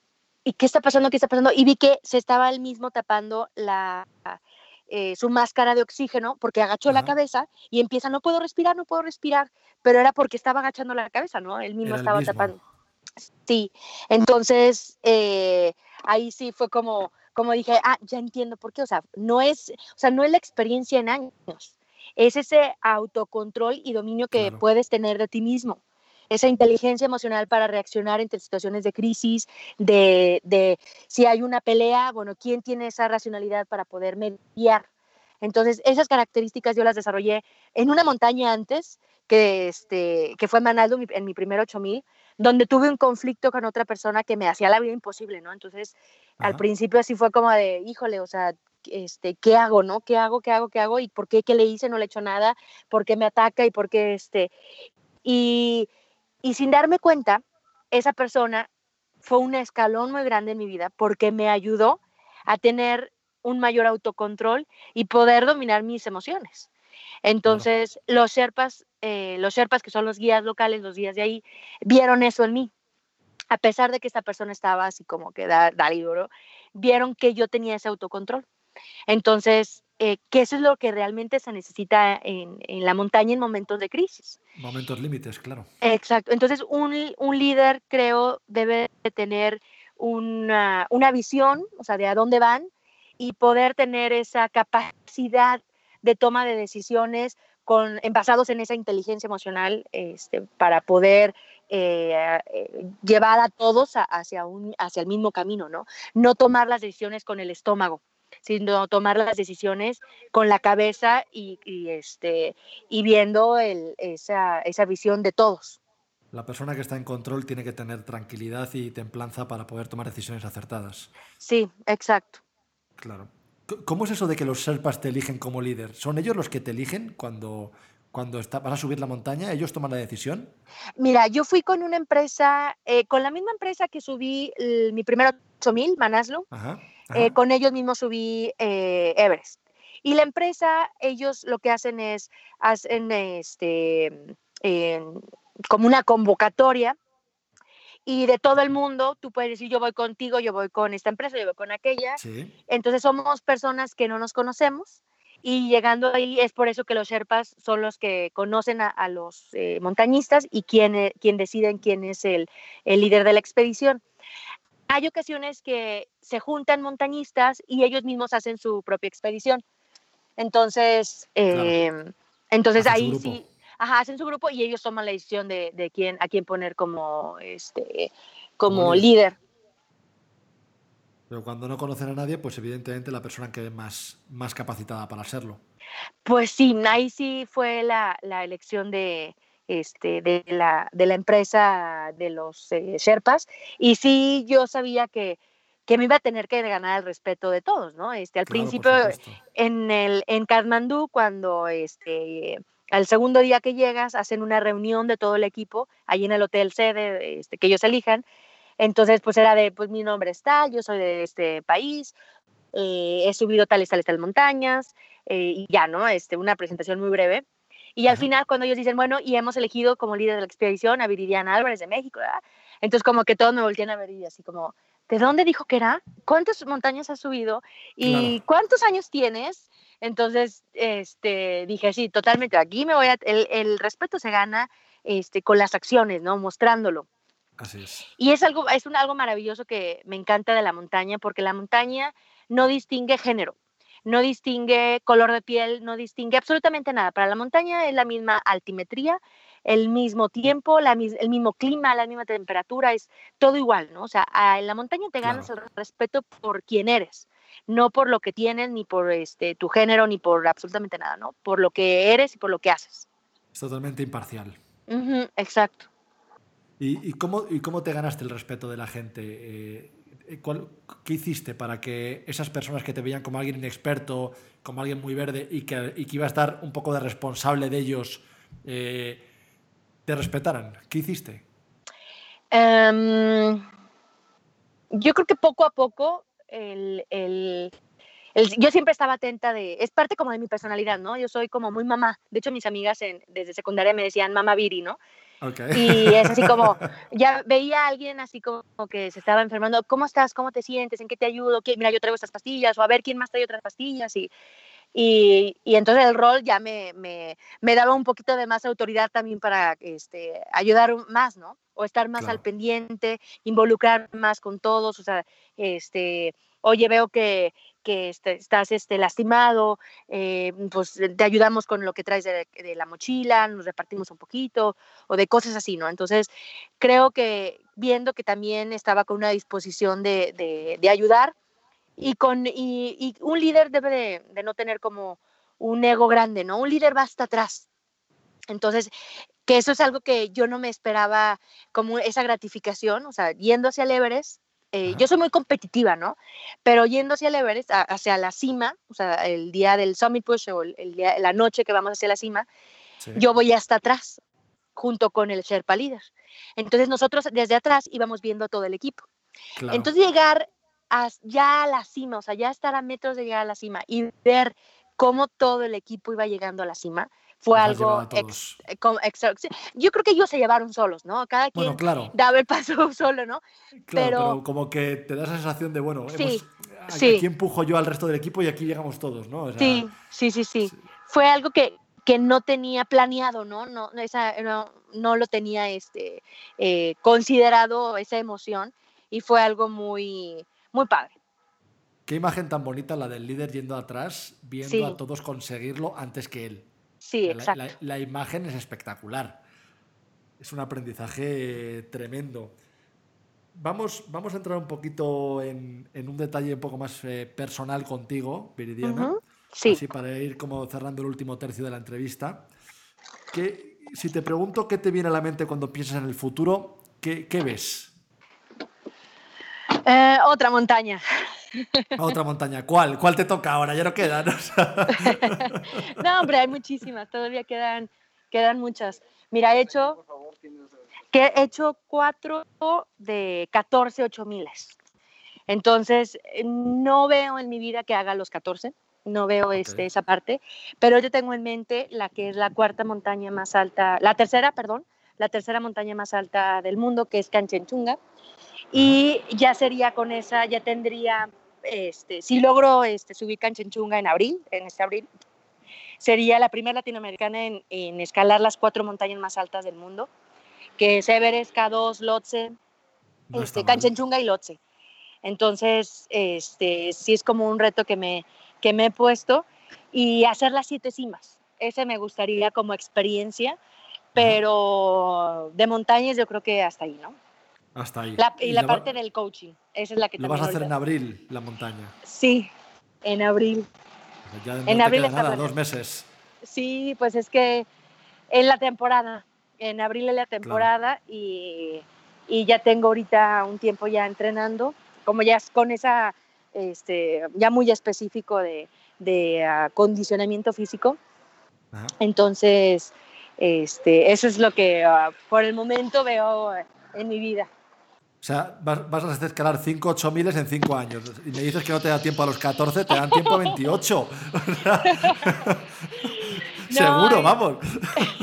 ¿y qué está pasando? ¿Qué está pasando? Y vi que se estaba él mismo tapando la, eh, su máscara de oxígeno porque agachó la cabeza y empieza, no puedo respirar, no puedo respirar, pero era porque estaba agachando la cabeza, ¿no? Él mismo estaba tapando. Sí, entonces eh, ahí sí fue como, como dije, ah, ya entiendo por qué, o sea, no es, o sea, no es la experiencia en años, es ese autocontrol y dominio que puedes tener de ti mismo esa inteligencia emocional para reaccionar entre situaciones de crisis, de, de si hay una pelea, bueno, ¿quién tiene esa racionalidad para poder mediar? Entonces, esas características yo las desarrollé en una montaña antes, que, este, que fue Manaldo en mi primer 8000, donde tuve un conflicto con otra persona que me hacía la vida imposible, ¿no? Entonces, al principio así fue como de, híjole, o sea, este, ¿qué hago, no? ¿Qué hago, qué hago, qué hago? ¿Y por qué, qué le hice? No le he hecho nada, ¿por qué me ataca? ¿Y por qué, este? Y y sin darme cuenta, esa persona fue un escalón muy grande en mi vida porque me ayudó a tener un mayor autocontrol y poder dominar mis emociones. Entonces, los Sherpas, eh, los Sherpas, que son los guías locales, los guías de ahí, vieron eso en mí. A pesar de que esta persona estaba así como que da, duro, vieron que yo tenía ese autocontrol. Entonces, eh, que eso es lo que realmente se necesita en, en, la montaña en momentos de crisis. Momentos límites, claro. Exacto. Entonces, un, un líder, creo, debe de tener una, una, visión, o sea, de a dónde van y poder tener esa capacidad de toma de decisiones con, basados en esa inteligencia emocional este, para poder eh, eh, llevar a todos a, hacia, un, hacia el mismo camino, ¿no? No tomar las decisiones con el estómago, sino tomar las decisiones con la cabeza y, y este, y viendo el, esa, esa visión de todos. La persona que está en control tiene que tener tranquilidad y templanza para poder tomar decisiones acertadas. Sí, exacto. Claro. ¿Cómo es eso de que los Sherpas te eligen como líder? ¿Son ellos los que te eligen cuando, cuando está, van a subir la montaña? ¿Ellos toman la decisión? Mira, yo fui con una empresa, eh, con la misma empresa que subí el, mi primer 8000, Manaslu. Ajá. Eh, con ellos mismos subí eh, Everest. Y la empresa, ellos lo que hacen es, hacen este, como una convocatoria y de todo el mundo, tú puedes decir, yo voy contigo, yo voy con esta empresa, yo voy con aquella. Sí. Entonces somos personas que no nos conocemos y llegando ahí es por eso que los Sherpas son los que conocen a, a los eh, montañistas y quien, eh, quien deciden quién es el, el líder de la expedición hay ocasiones que se juntan montañistas y ellos mismos hacen su propia expedición. Entonces, eh, entonces ahí sí, ajá, hacen su grupo y ellos toman la decisión de, de quién, a quién poner como, este, como, líder. Pero cuando no conocen a nadie, pues evidentemente la persona que es más, más capacitada para serlo. Pues sí, ahí sí fue la, la elección de, este, de, la, de la empresa de los eh, Sherpas. Y sí, yo sabía que, que me iba a tener que ganar el respeto de todos, ¿no? Este, al Claro, principio, en, el, en Kathmandú, cuando este, al segundo día que llegas, hacen una reunión de todo el equipo, allí en el hotel sede este, que ellos elijan. Entonces, pues era de, pues mi nombre es tal, yo soy de este país, eh, he subido tales, tales, tales montañas, eh, y ya, ¿no? Este, una presentación muy breve. Y al Ajá. final, cuando ellos dicen, bueno, y hemos elegido como líder de la expedición a Viridiana Álvarez de México, ¿verdad? Entonces, como que todos me voltean a ver y así como, ¿de dónde dijo que era? ¿Cuántas montañas has subido? ¿Y Claro. cuántos años tienes? Entonces, este, dije, sí, totalmente, aquí me voy a, el, el respeto se gana este, con las acciones, ¿no? Mostrándolo. Así es. Y es algo, es un, algo maravilloso que me encanta de la montaña, porque la montaña no distingue género, no distingue color de piel, no distingue absolutamente nada. Para la montaña es la misma altimetría, el mismo tiempo, la, el mismo clima, la misma temperatura, es todo igual, ¿no? O sea, en la montaña te ganas Claro. el respeto por quién eres, no por lo que tienes, ni por este, tu género, ni por absolutamente nada, ¿no? Por lo que eres y por lo que haces. Es totalmente imparcial. Exacto. ¿Y, y cómo, ¿Y cómo te ganaste el respeto de la gente? Eh, eh, ¿cuál- ¿Qué hiciste para que esas personas que te veían como alguien inexperto, como alguien muy verde y que, y iba a estar un poco de responsable de ellos, eh, te respetaran? ¿Qué hiciste? Em, yo creo que poco a poco yo siempre estaba atenta de, es parte como de mi personalidad, ¿no? Yo soy como muy mamá. De hecho, mis amigas desde secundaria me decían mamá Viri, ¿no? Ok. Y es así como, ya veía a alguien así como que se estaba enfermando, ¿cómo estás? ¿Cómo te sientes? ¿En qué te ayudo? ¿Qué? Mira, yo traigo estas pastillas, o a ver quién más trae otras pastillas. Y, y, y entonces el rol ya me, me, me daba un poquito de más autoridad también para este, ayudar más, ¿no? O estar más al Claro. pendiente, involucrar más con todos, o sea, este, oye, veo que, que este- estás este, lastimado, eh, pues te ayudamos con lo que traes de, la mochila, nos repartimos un poquito, o de cosas así, ¿no? Entonces, creo que viendo que también estaba con una disposición de, ayudar y, con, y, un líder debe de, de no tener como un ego grande, ¿no? Un líder va hasta atrás. Entonces, que eso es algo que yo no me esperaba como esa gratificación, o sea, yendo hacia el Everest, eh, yo soy muy competitiva, ¿no? Pero yendo hacia el Everest, a- hacia la cima, o sea, el día del Summit Push o el, día, la noche que vamos hacia la cima, Sí. yo voy hasta atrás, junto con el Sherpa líder. Entonces nosotros desde atrás íbamos viendo todo el equipo. Claro. Entonces llegar ya a la cima, o sea, ya estar a metros de llegar a la cima y ver cómo todo el equipo iba llegando a la cima, fue algo ex, yo creo que ellos se llevaron solos, ¿no? Cada quien claro. daba el paso solo, ¿no? Claro, pero... como que te da esa sensación de, bueno, sí, aquí empujo yo al resto del equipo y aquí llegamos todos, ¿no? sí, sí, sí, sí, Fue algo que, que no tenía planeado, ¿no? No, esa, no, lo tenía este, eh, considerado esa emoción y fue algo muy, muy padre. Qué imagen tan bonita la del líder yendo atrás, viendo a todos conseguirlo antes que él. Sí, exacto. La, imagen es espectacular. Es un aprendizaje tremendo. Vamos, vamos a entrar un poquito en, un detalle un poco más eh, personal contigo, Viridiana. Sí. Así para ir como cerrando el último tercio de la entrevista. Que, si te pregunto qué te viene a la mente cuando piensas en el futuro, ¿qué, qué ves? Eh, otra montaña. Otra montaña. ¿Cuál? ¿Cuál te toca ahora? Ya no quedan. no, hombre, hay muchísimas. Todavía quedan, quedan muchas. Mira, he hecho, que he hecho cuatro de 14 ocho miles. Entonces, no veo en mi vida que haga los 14. No veo este, esa parte. Pero yo tengo en mente la que es la cuarta montaña más alta, la tercera, perdón, la tercera montaña más alta del mundo, que es Canchenchunga y ya sería con esa, ya tendría, este, si logro este, subir Canchenchunga en abril, en este abril, sería la primera latinoamericana en, en escalar las cuatro montañas más altas del mundo, que es Everest, K2, Lhotse, este, Canchenchunga y Lhotse. Entonces, este, sí es como un reto que me, que me he puesto y hacer las siete cimas. Ese me gustaría como experiencia, pero de montañas yo creo que hasta ahí, ¿no? Hasta ahí. y, la parte del coaching, esa es la que ¿Lo vas a hacer en abril, la montaña? Sí, en abril. Pues en abril queda nada, dos meses. Sí, pues es que en la temporada, en abril es la temporada y, y, ya tengo ahorita un tiempo ya entrenando, como ya con esa, este, ya muy específico de, de acondicionamiento físico. Entonces, este, eso es lo que ah, por el momento veo en mi vida. O sea, vas, a hacer escalar 5 8 miles en 5 años. Y me dices que no te da tiempo a los 14, te dan tiempo a 28. Seguro, vamos.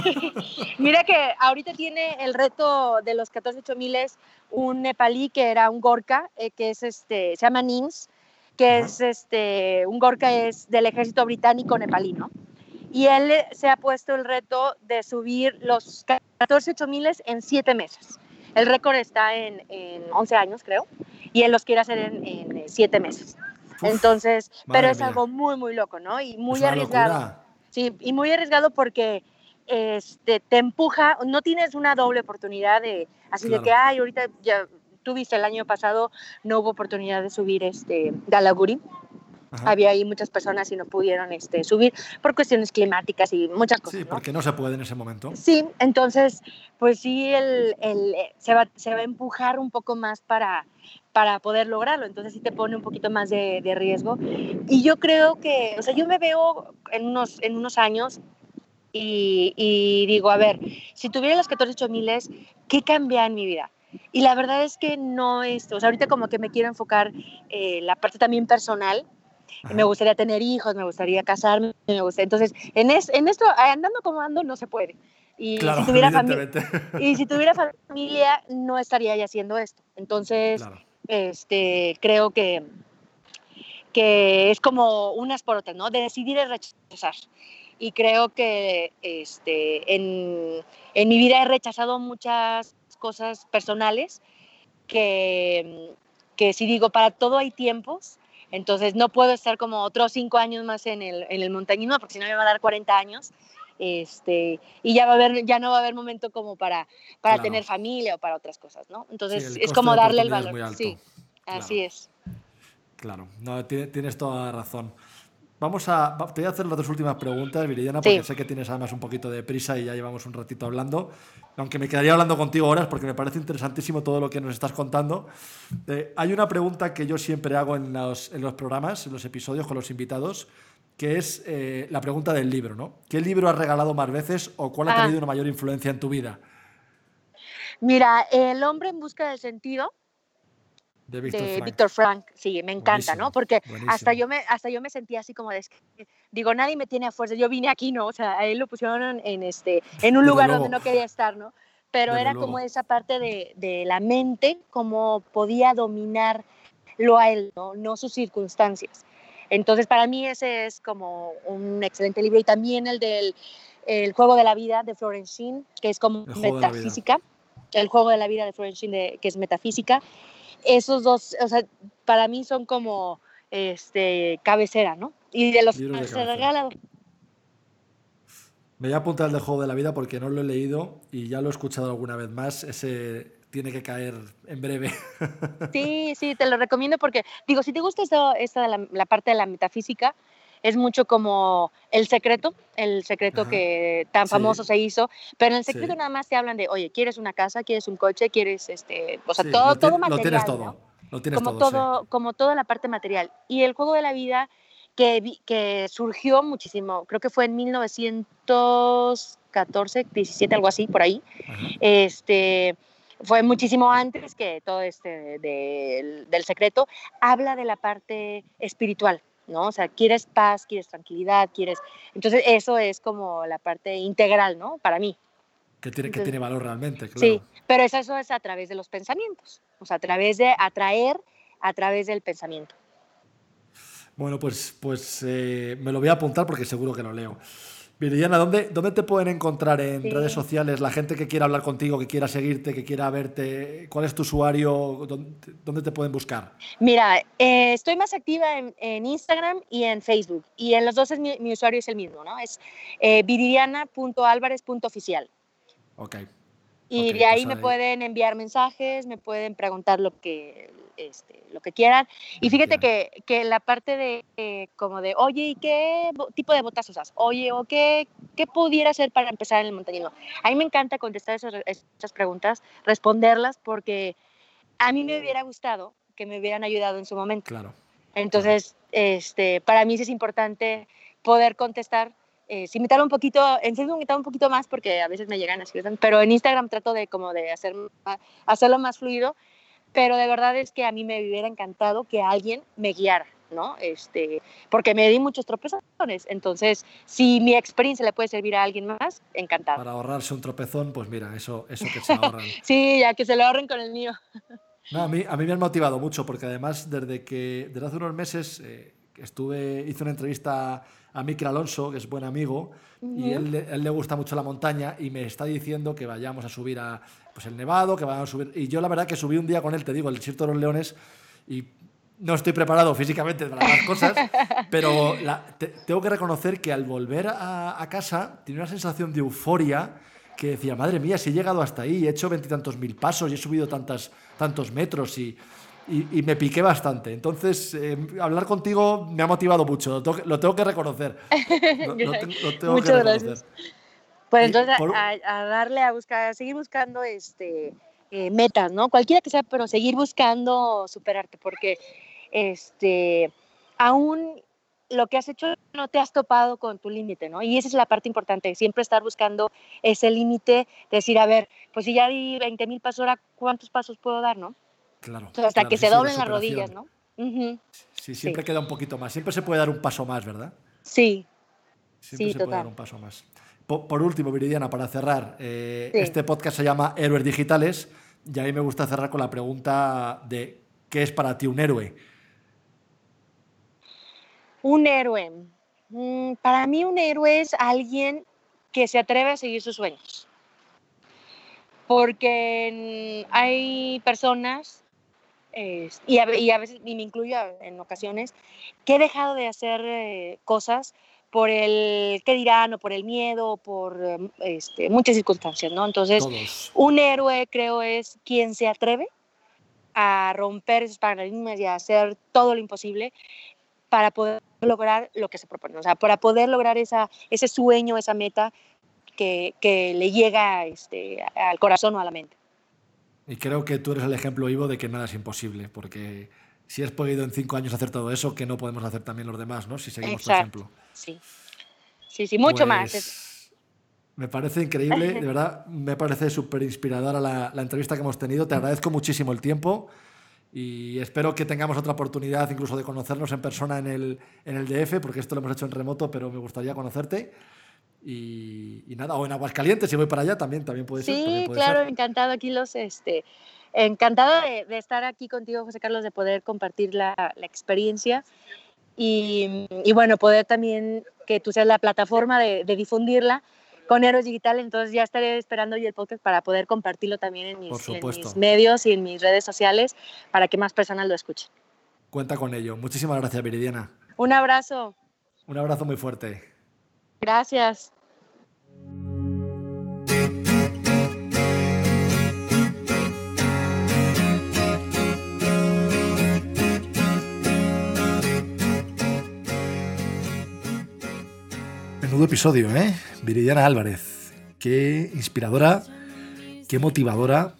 Mira que ahorita tiene el reto de los 14 8 miles un nepalí que era un gorka, eh, que es este, se llama NIMS, que es este, un gorka es del ejército británico nepalí, ¿no? Y él se ha puesto el reto de subir los 14 8 miles en 7 meses. El récord está en, en, 11 años, creo, y él los quiere hacer en, 7 meses. Entonces, pero es algo muy, muy loco, ¿no? Y muy arriesgado. Sí, y muy arriesgado porque este, te empuja, no tienes una doble oportunidad de, así de que, ay, ahorita ya, tú viste el año pasado, no hubo oportunidad de subir este, Dalaguri. Había ahí muchas personas y no pudieron este, subir por cuestiones climáticas y muchas cosas. Sí, porque no se puede en ese momento. Sí, entonces, pues sí, el, el, se, va, se va a empujar un poco más para, para poder lograrlo. Entonces sí te pone un poquito más de, de, riesgo. Y yo creo que, o sea, yo me veo en unos, en unos años y, y digo, a ver, si tuviera los 14 miles, ¿qué cambia en mi vida? Y la verdad es que no es, o sea, ahorita como que me quiero enfocar eh, la parte también personal, me gustaría tener hijos, me gustaría casarme, me gustaría. Entonces, en, en esto, andando como ando, no se puede. Y, si tuviera y si tuviera familia, no estaría ya haciendo esto. Entonces, este, creo que, que es como unas por otras, ¿no? De decidir es rechazar. Y creo que este, en, en mi vida he rechazado muchas cosas personales que, que si digo, para todo hay tiempos entonces no puedo estar como otros cinco años más en el, en el montañismo porque si no me va a dar 40 años. Este, y ya va a haber, ya no va a haber momento como para, para tener familia o para otras cosas, ¿no? Entonces es como darle el valor. Sí, así es. Claro, no, tienes toda la razón. Vamos a, te voy a hacer las dos últimas preguntas, Viridiana, porque sé que tienes además un poquito de prisa y ya llevamos un ratito hablando. Aunque me quedaría hablando contigo horas porque me parece interesantísimo todo lo que nos estás contando. Eh, hay una pregunta que yo siempre hago en los, en los, programas, en los episodios con los invitados, que es eh, la pregunta del libro, ¿no? ¿Qué libro has regalado más veces o cuál ha tenido una mayor influencia en tu vida? Mira, El hombre en busca del sentido De Víctor Frank. Sí, me encanta, ¿no? Buenísimo, Porque hasta yo me hasta yo me sentía así como de digo, nadie me tiene a fuerza. Yo vine aquí, ¿no? O sea, a él lo pusieron en este en un lugar donde no quería estar, ¿no? Pero era como esa parte de, de la mente, cómo podía dominarlo a él, ¿no? No sus circunstancias. Entonces, para mí ese es como un excelente libro. Y también el del el Juego de la Vida de Florence Sheen, que es como metafísica. El Juego de la Vida de Florence Sheen, de- que es metafísica. Esos dos, o sea, para mí son como este, cabecera, ¿no? Y de los que se. Me voy a apuntar el de Juego de la Vida porque no lo he leído y ya lo he escuchado alguna vez más. Ese tiene que caer en breve. Sí, sí, te lo recomiendo porque, digo, si te gusta esto, esta la parte de la metafísica, es mucho como El Secreto, el secreto Ajá. que tan Sí. famoso se hizo, pero en El Secreto Sí. nada más te hablan de, oye, ¿quieres una casa? ¿Quieres un coche? ¿Quieres, este, o sea, Sí, todo, todo lo material. Lo tienes como todo, sí. todo, como toda la parte material. Y el juego de la vida que, que surgió muchísimo, creo que fue en 1914, 17, algo así, por ahí. Ajá. Este, fue muchísimo antes que todo este de- del- del secreto. Habla de la parte espiritual, ¿no? O sea, quieres paz, quieres tranquilidad, quieres... Entonces, eso es como la parte integral, ¿no? Para mí. Que tiene, que Entonces- tiene valor realmente, claro. Sí, pero eso, eso es a través de los pensamientos, o sea, a través de atraer a través del pensamiento. Bueno, pues, pues eh, me lo voy a apuntar porque seguro que lo leo. Viridiana, ¿dónde, ¿dónde te pueden encontrar en Sí. redes sociales la gente que quiera hablar contigo, que quiera seguirte, que quiera verte? ¿Cuál es tu usuario? ¿Dónde, dónde te pueden buscar? Mira, eh, estoy más activa en, en Instagram y en Facebook, y en los dos es mi, mi usuario es el mismo, ¿no? Es eh, viridiana.alvarez.oficial. Ok. Y de ahí pues me ahí. pueden enviar mensajes, me pueden preguntar lo que, este, lo que quieran. Y fíjate que, que la parte de eh, como de, oye, ¿y qué tipo de botas usas? Oye, ¿o qué, qué pudiera hacer para empezar en el montañismo? A mí me encanta contestar esas, esas preguntas, responderlas, porque a mí me hubiera gustado que me hubieran ayudado en su momento. Claro. Entonces, este, para mí sí es importante poder contestar. Eh, si me tarda un poquito, en Facebook me tarda un poquito más porque a veces me llegan así, pero en Instagram trato de como de hacer, hacerlo más fluido, pero de verdad es que a mí me hubiera encantado que alguien me guiara, ¿no? Este, porque me di muchos tropezones, entonces si mi experiencia le puede servir a alguien más, encantado. Para ahorrarse un tropezón, pues mira, eso, eso que se ahorran. Sí, ya que se lo ahorren con el mío. No, a, mí, a mí me han motivado mucho porque además desde que desde hace unos meses eh, estuve hice una entrevista a Mikel Alonso, que es buen amigo, y él, le- él le gusta mucho la montaña y me está diciendo que vayamos a subir a pues el Nevado, que vayamos a subir. Y yo la verdad que subí un día con él, te digo, el desierto de los leones, y no estoy preparado físicamente para las cosas, pero la- te- tengo que reconocer que al volver a, a casa tenía una sensación de euforia que decía, madre mía, si he llegado hasta ahí, he hecho veintitantos mil pasos y he subido tantas, tantos metros y, y- y me piqué bastante. Entonces, eh, hablar contigo me ha motivado mucho, lo tengo que, lo tengo que reconocer. Lo, lo lo tengo que Muchas reconocer. gracias. Pues entonces por- a, a darle a buscar, a seguir buscando este eh, metas, ¿no? Cualquiera que sea, pero seguir buscando superarte, porque este aún lo que has hecho no te has topado con tu límite, ¿no? Y esa es la parte importante, siempre estar buscando ese límite, decir, a ver, pues si ya di 20 mil pasos ahora, ¿cuántos pasos puedo dar, no? Claro, hasta claro, que sí, se sí, doblen las rodillas, ¿no? Sí, siempre queda un poquito más. Siempre se puede dar un paso más, ¿verdad? Sí, Siempre Sí, se puede total. dar un paso más. Po- Por, último, Viridiana, para cerrar, eh, este podcast se llama Héroes Digitales y a mí me gusta cerrar con la pregunta de ¿qué es para ti un héroe? Un héroe. Mm, Para mí un héroe es alguien que se atreve a seguir sus sueños. Porque hay personas, eh, y, a, y a veces, y me incluyo en ocasiones, que he dejado de hacer eh, cosas por el qué dirán o por el miedo o por eh, este, muchas circunstancias, ¿no? Entonces, Todos. un héroe creo es quien se atreve a romper esos paradigmas y a hacer todo lo imposible para poder lograr lo que se propone, o sea, para poder lograr esa, ese sueño, esa meta que, que le llega este, al corazón o a la mente. Y creo que tú eres el ejemplo vivo de que nada es imposible, porque si has podido en cinco años hacer todo eso, ¿qué no podemos hacer también los demás, ¿no? Si seguimos tu ejemplo. Sí, sí, sí, mucho más. Pues, Es- Me parece increíble, de verdad, me parece súper inspiradora la, la entrevista que hemos tenido. Te agradezco muchísimo el tiempo Y espero que tengamos otra oportunidad incluso de conocernos en persona en el, en el DF, porque esto lo hemos hecho en remoto, pero me gustaría conocerte. Y, nada, o en Aguascalientes, si voy para allá también, también puede ser. Sí, claro, encantado aquí los, este, encantado de, estar aquí contigo, José Carlos, de poder compartir la, la experiencia y, y, bueno, poder también que tú seas la plataforma de, de difundirla con Héroes Digital, entonces ya estaré esperando yo el podcast para poder compartirlo también en mis, en mis, medios y en mis redes sociales para que más personas lo escuchen. Cuenta con ello. Muchísimas gracias, Viridiana. Un abrazo. Un abrazo muy fuerte. Gracias. Menudo episodio, ¿eh? Viridiana Álvarez. Qué inspiradora, qué motivadora,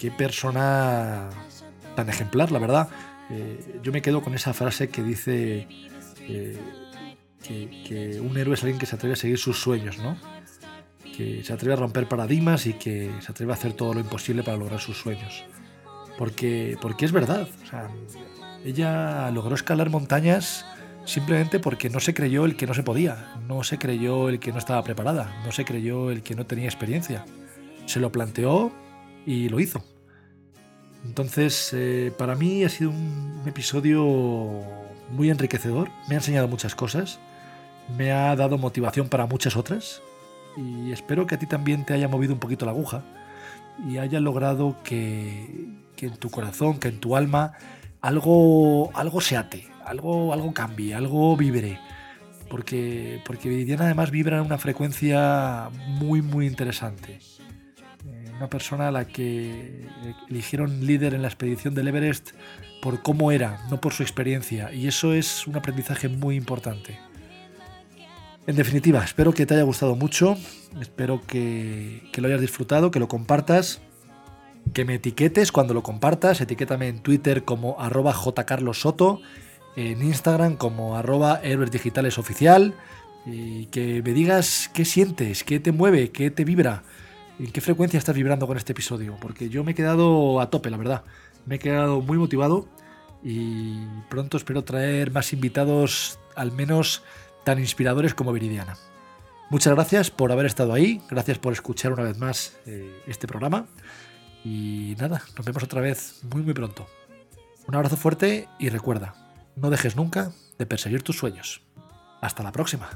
qué persona tan ejemplar, la verdad. Eh, yo me quedo con esa frase que dice eh, que, un héroe es alguien que se atreve a seguir sus sueños, ¿no? Que se atreve a romper paradigmas y que se atreve a hacer todo lo imposible para lograr sus sueños. Porque, porque es verdad. ella logró escalar montañas simplemente porque no se creyó el que no se podía, no se creyó el que no estaba preparada, no se creyó el que no tenía experiencia. Se lo planteó y lo hizo. Entonces, eh, para mí ha sido un episodio muy enriquecedor, me ha enseñado muchas cosas, me ha dado motivación para muchas otras y espero que a ti también te haya movido un poquito la aguja y haya logrado que, que en tu corazón, que en tu alma, algo, algo se ate, algo, algo cambie, algo vibre. Porque, porque Viridiana además vibra en una frecuencia muy, muy interesante. Eh, una persona a la que eligieron líder en la expedición del Everest por cómo era, no por su experiencia. Y eso es un aprendizaje muy importante. En definitiva, espero que te haya gustado mucho, espero que, lo hayas disfrutado, que lo compartas que me etiquetes cuando lo compartas. Etiquétame en Twitter como arroba jcarlosoto, en Instagram como arroba oficial. Y que me digas qué sientes, qué te mueve, qué te vibra, en qué frecuencia estás vibrando con este episodio. Porque yo me he quedado a tope, la verdad. Me he quedado muy motivado y pronto espero traer más invitados, al menos tan inspiradores como Viridiana. Muchas gracias por haber estado ahí, gracias por escuchar una vez más eh, este programa. Y nada, nos vemos otra vez muy muy pronto. Un abrazo fuerte y recuerda, no dejes nunca de perseguir tus sueños. Hasta la próxima.